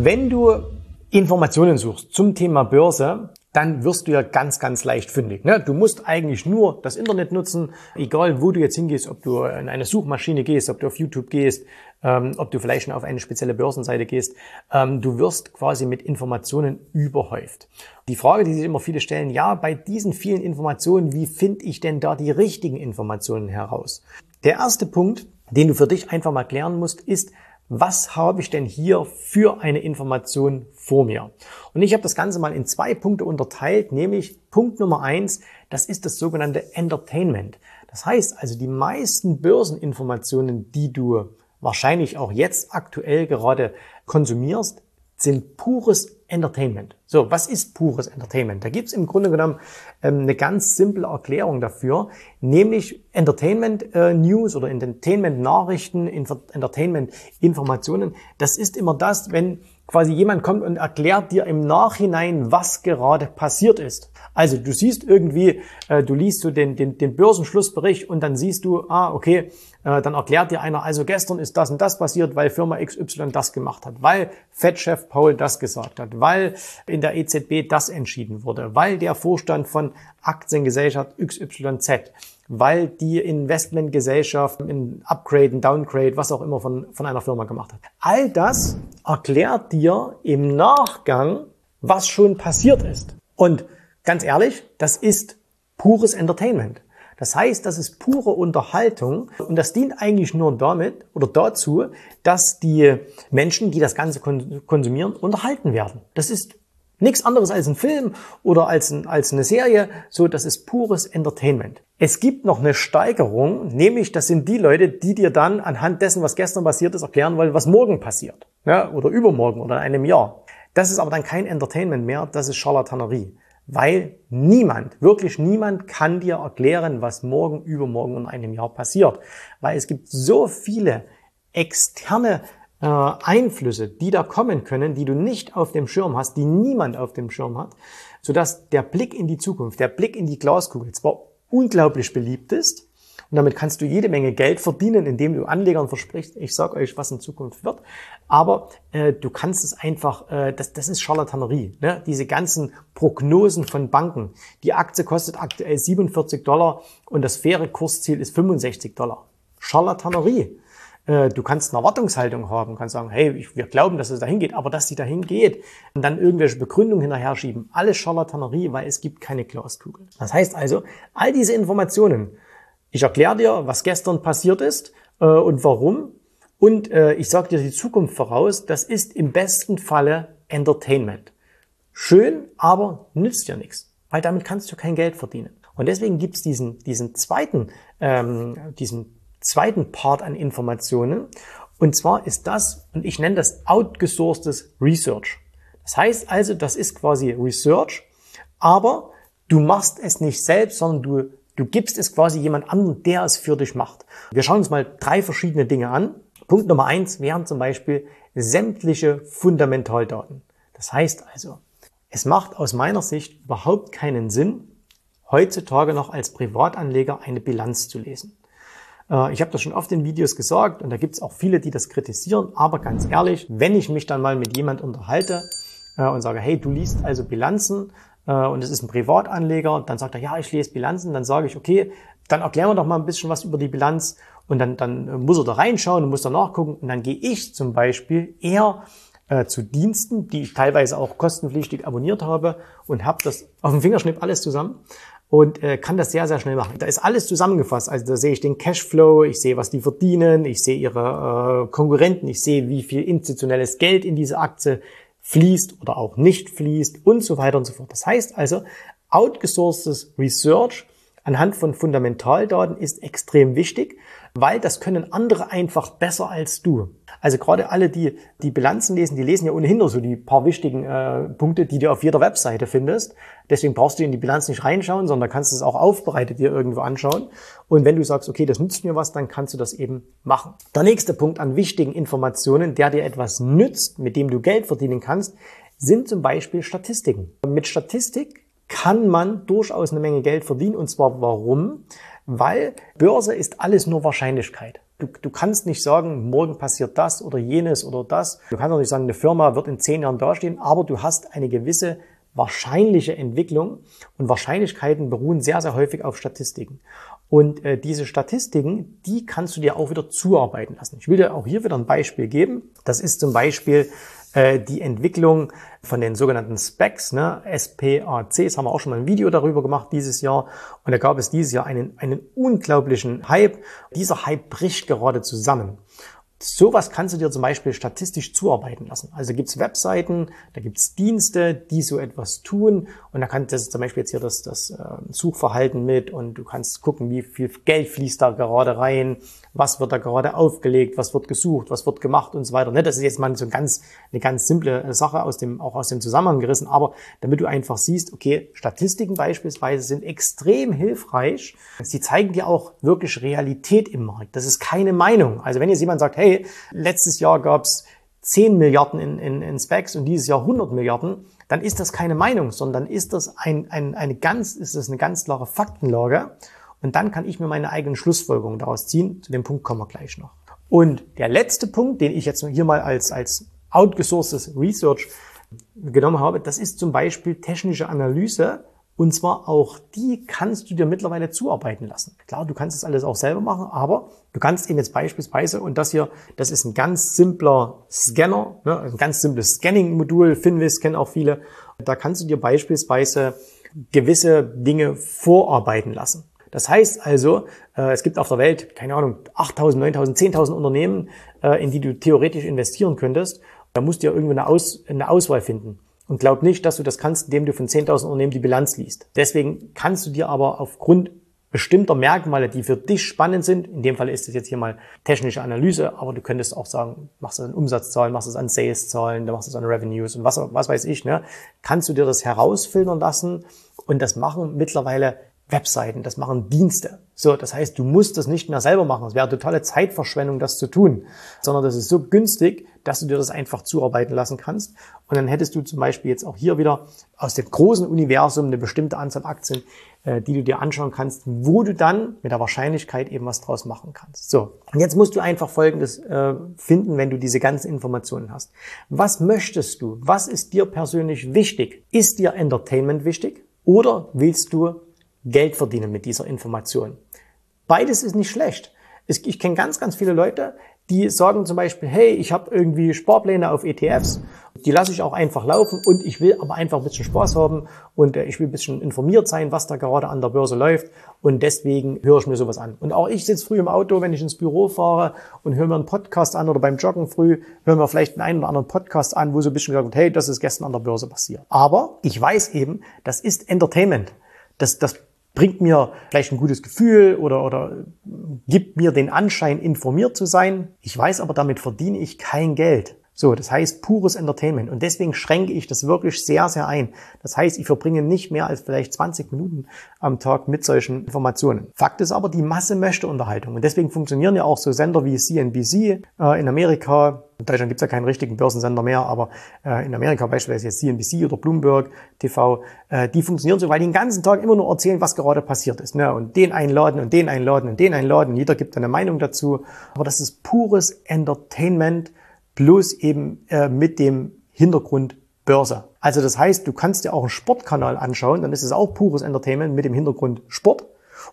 Wenn du Informationen suchst zum Thema Börse, dann wirst du ja ganz, ganz leicht fündig. Ne? Du musst eigentlich nur das Internet nutzen, egal wo du jetzt hingehst, ob du in eine Suchmaschine gehst, ob du auf YouTube gehst, ähm, ob du vielleicht schon auf eine spezielle Börsenseite gehst. Ähm, du wirst quasi mit Informationen überhäuft. Die Frage, die sich immer viele stellen, ja, bei diesen vielen Informationen, wie finde ich denn da die richtigen Informationen heraus? Der erste Punkt, den du für dich einfach mal klären musst, ist, was habe ich denn hier für eine Information vor mir? Und ich habe das Ganze mal in zwei Punkte unterteilt, nämlich Punkt Nummer eins, das ist das sogenannte Entertainment. Das heißt also, die meisten Börseninformationen, die du wahrscheinlich auch jetzt aktuell gerade konsumierst, sind pures Entertainment. So, was ist pures Entertainment? Da gibt's im Grunde genommen ähm, eine ganz simple Erklärung dafür, nämlich Entertainment äh, News oder Entertainment Nachrichten, Entertainment Informationen. Das ist immer das, wenn quasi jemand kommt und erklärt dir im Nachhinein, was gerade passiert ist. Also du siehst irgendwie, äh, du liest so den, den, den Börsenschlussbericht und dann siehst du, ah, okay, äh, dann erklärt dir einer, also gestern ist das und das passiert, weil Firma XY das gemacht hat, weil Fettchef Paul das gesagt hat, weil in der EZB das entschieden wurde, weil der Vorstand von Aktiengesellschaft XYZ weil die Investmentgesellschaft ein Upgrade, ein Downgrade, was auch immer von, von einer Firma gemacht hat. All das erklärt dir im Nachgang, was schon passiert ist. Und ganz ehrlich, das ist pures Entertainment. Das heißt, das ist pure Unterhaltung und das dient eigentlich nur damit oder dazu, dass die Menschen, die das Ganze konsumieren, unterhalten werden. Das ist Nichts anderes als ein Film oder als, ein, als eine Serie. So, das ist pures Entertainment. Es gibt noch eine Steigerung, nämlich das sind die Leute, die dir dann anhand dessen, was gestern passiert ist, erklären wollen, was morgen passiert. Ja, oder übermorgen oder in einem Jahr. Das ist aber dann kein Entertainment mehr, das ist Charlatanerie. Weil niemand, wirklich niemand kann dir erklären, was morgen, übermorgen und einem Jahr passiert. Weil es gibt so viele externe äh, Einflüsse, die da kommen können, die du nicht auf dem Schirm hast, die niemand auf dem Schirm hat, sodass der Blick in die Zukunft, der Blick in die Glaskugel zwar unglaublich beliebt ist, und damit kannst du jede Menge Geld verdienen, indem du Anlegern versprichst, ich sage euch, was in Zukunft wird. Aber äh, du kannst es einfach, äh, das, das ist Charlatanerie. Ne? Diese ganzen Prognosen von Banken. Die Aktie kostet aktuell 47 Dollar und das faire Kursziel ist 65 Dollar. Charlatanerie. Äh, du kannst eine Erwartungshaltung haben, kannst sagen, hey, wir glauben, dass es dahin geht, aber dass sie dahin geht und dann irgendwelche Begründungen hinterher schieben, alles Charlatanerie, weil es gibt keine Glaskugel. Das heißt also, all diese Informationen, ich erkläre dir, was gestern passiert ist äh, und warum und äh, ich sage dir die Zukunft voraus, das ist im besten Falle Entertainment. Schön, aber nützt dir nichts, weil damit kannst du kein Geld verdienen. Und deswegen gibt's diesen, diesen zweiten, ähm, diesen zweiten Part an Informationen. Und zwar ist das, und ich nenne das outgesourcedes Research. Das heißt also, das ist quasi Research, aber du machst es nicht selbst, sondern du, du gibst es quasi jemand anderen, der es für dich macht. Wir schauen uns mal drei verschiedene Dinge an. Punkt Nummer eins wären zum Beispiel sämtliche Fundamentaldaten. Das heißt also, es macht aus meiner Sicht überhaupt keinen Sinn, heutzutage noch als Privatanleger eine Bilanz zu lesen. Äh, ich habe das schon oft in Videos gesagt und da gibt es auch viele, die das kritisieren. Aber ganz ehrlich, wenn ich mich dann mal mit jemand unterhalte äh, und sage, hey, du liest also Bilanzen äh, und es ist ein Privatanleger, dann sagt er, ja, ich lese Bilanzen, dann sage ich, okay, dann erklären wir doch mal ein bisschen was über die Bilanz. Und dann, dann muss er da reinschauen und muss da nachgucken. Und dann gehe ich zum Beispiel eher zu Diensten, die ich teilweise auch kostenpflichtig abonniert habe und habe das auf dem Fingerschnipp alles zusammen und äh, kann das sehr, sehr schnell machen. Da ist alles zusammengefasst. Also da sehe ich den Cashflow, ich sehe, was die verdienen, ich sehe ihre äh, Konkurrenten, ich sehe, wie viel institutionelles Geld in diese Aktie fließt oder auch nicht fließt und so weiter und so fort. Das heißt also, outgesourcedes Research anhand von Fundamentaldaten ist extrem wichtig, weil das können andere einfach besser als du. Also gerade alle, die die Bilanzen lesen, die lesen ja ohnehin nur so die paar wichtigen äh, Punkte, die du auf jeder Webseite findest. Deswegen brauchst du in die Bilanz nicht reinschauen, sondern kannst es auch aufbereitet dir irgendwo anschauen. Und wenn du sagst, okay, das nützt mir was, dann kannst du das eben machen. Der nächste Punkt an wichtigen Informationen, der dir etwas nützt, mit dem du Geld verdienen kannst, sind zum Beispiel Statistiken. Mit Statistik kann man durchaus eine Menge Geld verdienen. Und zwar warum? Weil Börse ist alles nur Wahrscheinlichkeit. Du, du kannst nicht sagen, morgen passiert das oder jenes oder das. Du kannst auch nicht sagen, eine Firma wird in zehn Jahren dastehen, aber du hast eine gewisse wahrscheinliche Entwicklung und Wahrscheinlichkeiten beruhen sehr, sehr häufig auf Statistiken. Und äh, diese Statistiken, die kannst du dir auch wieder zuarbeiten lassen. Ich will dir auch hier wieder ein Beispiel geben. Das ist zum Beispiel äh, die Entwicklung von den sogenannten Specs, ne, SPACs, haben wir auch schon mal ein Video darüber gemacht dieses Jahr. Und da gab es dieses Jahr einen, einen unglaublichen Hype. Dieser Hype bricht gerade zusammen. Sowas kannst du dir zum Beispiel statistisch zuarbeiten lassen. Also gibt es Webseiten, da gibt es Dienste, die so etwas tun und da kannst du zum Beispiel jetzt hier das, das äh, Suchverhalten mit und du kannst gucken, wie viel Geld fließt da gerade rein, was wird da gerade aufgelegt, was wird gesucht, was wird gemacht und so weiter. Ne, das ist jetzt mal so ganz, eine ganz simple äh, Sache aus dem, auch aus dem Zusammenhang gerissen, aber damit du einfach siehst, okay, Statistiken beispielsweise sind extrem hilfreich. Sie zeigen dir auch wirklich Realität im Markt. Das ist keine Meinung. Also wenn jetzt jemand sagt, hey, letztes Jahr gab's 10 Milliarden in, in, in Specs und dieses Jahr 100 Milliarden, dann ist das keine Meinung, sondern ist das ein, ein, eine ganz, ist das eine ganz klare Faktenlage. Und dann kann ich mir meine eigenen Schlussfolgerungen daraus ziehen. Zu dem Punkt kommen wir gleich noch. Und der letzte Punkt, den ich jetzt hier mal als, als outgesourcedes Research genommen habe, das ist zum Beispiel technische Analyse und zwar auch die kannst du dir mittlerweile zuarbeiten lassen. Klar, du kannst das alles auch selber machen, aber du kannst eben jetzt beispielsweise, und das hier, das ist ein ganz simpler Scanner, ne, ein ganz simples Scanning-Modul, Finvis kennen auch viele. Da kannst du dir beispielsweise gewisse Dinge vorarbeiten lassen. Das heißt also, äh, es gibt auf der Welt, keine Ahnung, 8.000, 9.000, 10.000 Unternehmen, äh, in die du theoretisch investieren könntest. Da musst du ja irgendwo eine, Aus, eine Auswahl finden. Und glaub nicht, dass du das kannst, indem du von 10.000 Unternehmen die Bilanz liest. Deswegen kannst du dir aber aufgrund bestimmter Merkmale, die für dich spannend sind, in dem Fall ist es jetzt hier mal technische Analyse, aber du könntest auch sagen, machst du an Umsatzzahlen, machst du an Sales-Zahlen, dann machst du an Revenues und was, was weiß ich, ne? kannst du dir das herausfiltern lassen und das machen mittlerweile Webseiten, das machen Dienste. So, das heißt, du musst das nicht mehr selber machen. Es wäre totale Zeitverschwendung, das zu tun, sondern das ist so günstig, dass du dir das einfach zuarbeiten lassen kannst. Und dann hättest du zum Beispiel jetzt auch hier wieder aus dem großen Universum eine bestimmte Anzahl Aktien, äh, die du dir anschauen kannst, wo du dann mit der Wahrscheinlichkeit eben was draus machen kannst. So, und jetzt musst du einfach Folgendes äh, finden, wenn du diese ganzen Informationen hast. Was möchtest du? Was ist dir persönlich wichtig? Ist dir Entertainment wichtig? Oder willst du Geld verdienen mit dieser Information. Beides ist nicht schlecht. Ich kenne ganz, ganz viele Leute, die sagen zum Beispiel, hey, ich habe irgendwie Sparpläne auf ETFs, die lasse ich auch einfach laufen und ich will aber einfach ein bisschen Spaß haben und äh, ich will ein bisschen informiert sein, was da gerade an der Börse läuft und deswegen höre ich mir sowas an. Und auch ich sitze früh im Auto, wenn ich ins Büro fahre und höre mir einen Podcast an oder beim Joggen früh höre mir vielleicht einen, einen oder anderen Podcast an, wo so ein bisschen gesagt wird, hey, das ist gestern an der Börse passiert. Aber ich weiß eben, das ist Entertainment. Das, das bringt mir vielleicht ein gutes Gefühl oder, oder gibt mir den Anschein, informiert zu sein. Ich weiß aber, damit verdiene ich kein Geld. So, das heißt pures Entertainment. Und deswegen schränke ich das wirklich sehr, sehr ein. Das heißt, ich verbringe nicht mehr als vielleicht 20 Minuten am Tag mit solchen Informationen. Fakt ist aber, die Masse möchte Unterhaltung. Und deswegen funktionieren ja auch so Sender wie CNBC äh, in Amerika. In Deutschland gibt es ja keinen richtigen Börsensender mehr, aber äh, in Amerika beispielsweise jetzt CNBC oder Bloomberg TV, äh, die funktionieren so, weil die den ganzen Tag immer nur erzählen, was gerade passiert ist. Ne? Und den einladen und den einladen und den einladen. Jeder gibt eine Meinung dazu. Aber das ist pures Entertainment bloß eben äh, mit dem Hintergrund Börse. Also das heißt, du kannst dir auch einen Sportkanal anschauen, dann ist es auch pures Entertainment mit dem Hintergrund Sport.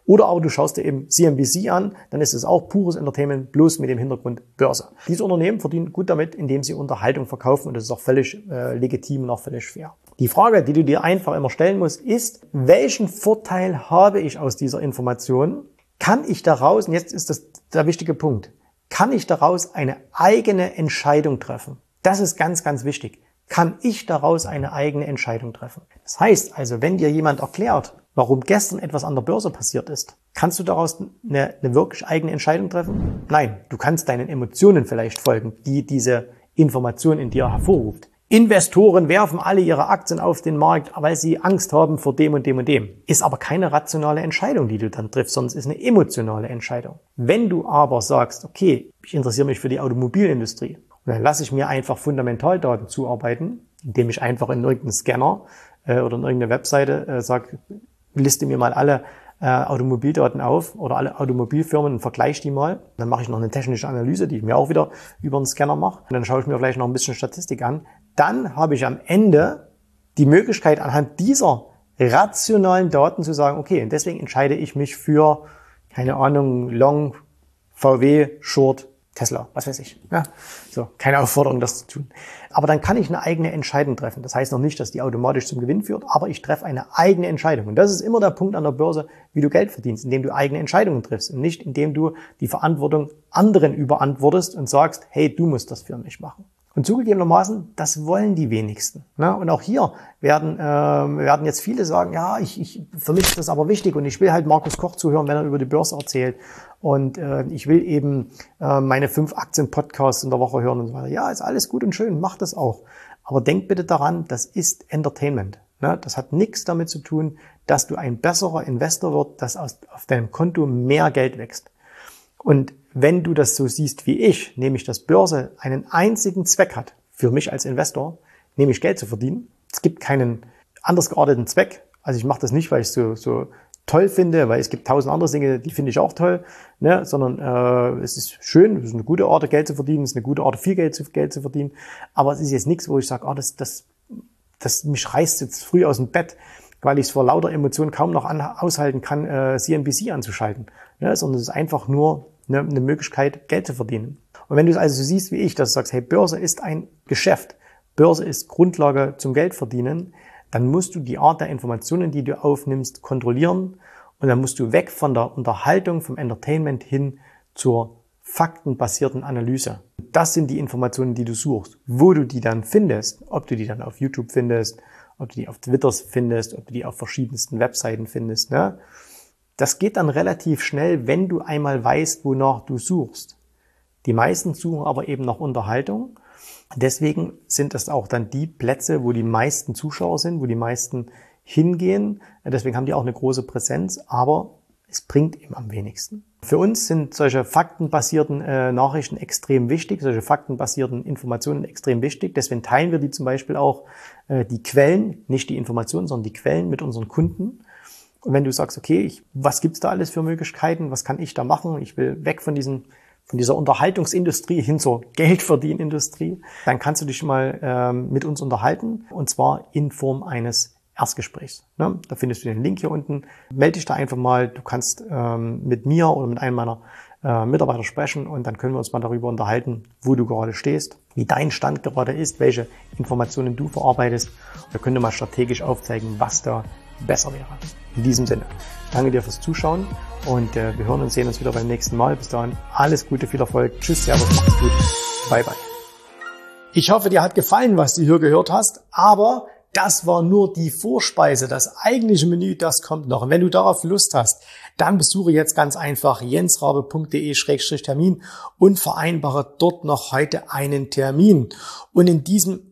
Oder aber du schaust dir eben CNBC an, dann ist es auch pures Entertainment, bloß mit dem Hintergrund Börse. Diese Unternehmen verdienen gut damit, indem sie Unterhaltung verkaufen und das ist auch völlig äh, legitim und auch völlig fair. Die Frage, die du dir einfach immer stellen musst, ist, welchen Vorteil habe ich aus dieser Information? Kann ich daraus, und jetzt ist das der wichtige Punkt, kann ich daraus eine eigene Entscheidung treffen? Das ist ganz, ganz wichtig. Kann ich daraus eine eigene Entscheidung treffen? Das heißt also, wenn dir jemand erklärt, warum gestern etwas an der Börse passiert ist, kannst du daraus eine, eine wirklich eigene Entscheidung treffen? Nein, du kannst deinen Emotionen vielleicht folgen, die diese Information in dir hervorruft. Investoren werfen alle ihre Aktien auf den Markt, weil sie Angst haben vor dem und dem und dem. Ist aber keine rationale Entscheidung, die du dann triffst, sondern es ist eine emotionale Entscheidung. Wenn du aber sagst, okay, ich interessiere mich für die Automobilindustrie und dann lasse ich mir einfach Fundamentaldaten zuarbeiten, indem ich einfach in irgendeinen Scanner äh, oder in irgendeine Webseite äh, sage, liste mir mal alle äh, Automobildaten auf oder alle Automobilfirmen und vergleiche die mal. Dann mache ich noch eine technische Analyse, die ich mir auch wieder über einen Scanner mache. Und dann schaue ich mir vielleicht noch ein bisschen Statistik an. Dann habe ich am Ende die Möglichkeit, anhand dieser rationalen Daten zu sagen, okay, und deswegen entscheide ich mich für, keine Ahnung, Long, VW, Short, Tesla, was weiß ich. Ja, so, keine Aufforderung, das zu tun. Aber dann kann ich eine eigene Entscheidung treffen. Das heißt noch nicht, dass die automatisch zum Gewinn führt, aber ich treffe eine eigene Entscheidung. Und das ist immer der Punkt an der Börse, wie du Geld verdienst, indem du eigene Entscheidungen triffst und nicht indem du die Verantwortung anderen überantwortest und sagst, hey, du musst das für mich machen. Und zugegebenermaßen, das wollen die wenigsten. Ne? Und auch hier werden, äh, werden jetzt viele sagen, ja, ich, ich, für mich ist das aber wichtig und ich will halt Markus Koch zuhören, wenn er über die Börse erzählt. Und äh, ich will eben äh, meine fünf Aktien-Podcasts in der Woche hören und so weiter. Ja, ist alles gut und schön, mach das auch. Aber denk bitte daran, das ist Entertainment. Ne? Das hat nichts damit zu tun, dass du ein besserer Investor wird, dass aus, auf deinem Konto mehr Geld wächst. Und wenn du das so siehst wie ich, nämlich dass Börse einen einzigen Zweck hat, für mich als Investor, nämlich Geld zu verdienen. Es gibt keinen anders gearteten Zweck. Also ich mache das nicht, weil ich es so, so toll finde, weil es gibt tausend andere Dinge, die finde ich auch toll, ne? sondern äh, es ist schön, es ist eine gute Art, Geld zu verdienen, es ist eine gute Art, viel Geld zu, Geld zu verdienen, aber es ist jetzt nichts, wo ich sage, oh, das, das, das mich reißt jetzt früh aus dem Bett, weil ich es vor lauter Emotionen kaum noch an, aushalten kann, äh, CNBC anzuschalten, ne? sondern es ist einfach nur eine, eine Möglichkeit, Geld zu verdienen. Und wenn du es also so siehst wie ich, dass du sagst, hey, Börse ist ein Geschäft, Börse ist Grundlage zum Geldverdienen, dann musst du die Art der Informationen, die du aufnimmst, kontrollieren und dann musst du weg von der Unterhaltung, vom Entertainment hin zur faktenbasierten Analyse. Das sind die Informationen, die du suchst. Wo du die dann findest, ob du die dann auf YouTube findest, ob du die auf Twitter findest, ob du die auf verschiedensten Webseiten findest, ne? Das geht dann relativ schnell, wenn du einmal weißt, wonach du suchst. Die meisten suchen aber eben nach Unterhaltung. Deswegen sind das auch dann die Plätze, wo die meisten Zuschauer sind, wo die meisten hingehen. Deswegen haben die auch eine große Präsenz, aber es bringt eben am wenigsten. Für uns sind solche faktenbasierten äh, Nachrichten extrem wichtig, solche faktenbasierten Informationen extrem wichtig. Deswegen teilen wir die zum Beispiel auch äh, die Quellen, nicht die Informationen, sondern die Quellen mit unseren Kunden. Und wenn du sagst, okay, ich, was gibt's da alles für Möglichkeiten, was kann ich da machen, ich will weg von diesen von dieser Unterhaltungsindustrie hin zur Geldverdienindustrie, dann kannst du dich mal ähm, mit uns unterhalten und zwar in Form eines Erstgesprächs. Ne? Da findest du den Link hier unten. Melde dich da einfach mal. Du kannst ähm, mit mir oder mit einem meiner äh, Mitarbeiter sprechen und dann können wir uns mal darüber unterhalten, wo du gerade stehst, wie dein Stand gerade ist, welche Informationen du verarbeitest. Wir können mal strategisch aufzeigen, was da besser wäre. In diesem Sinne, danke dir fürs Zuschauen und äh, wir hören und sehen uns wieder beim nächsten Mal. Bis dahin, alles Gute, viel Erfolg. Tschüss, Servus, macht's gut. Bye, bye. Ich hoffe, dir hat gefallen, was du hier gehört hast, aber das war nur die Vorspeise. Das eigentliche Menü, das kommt noch. Und wenn du darauf Lust hast, dann besuche jetzt ganz einfach jensrabe.de-termin und vereinbare dort noch heute einen Termin. Und in diesem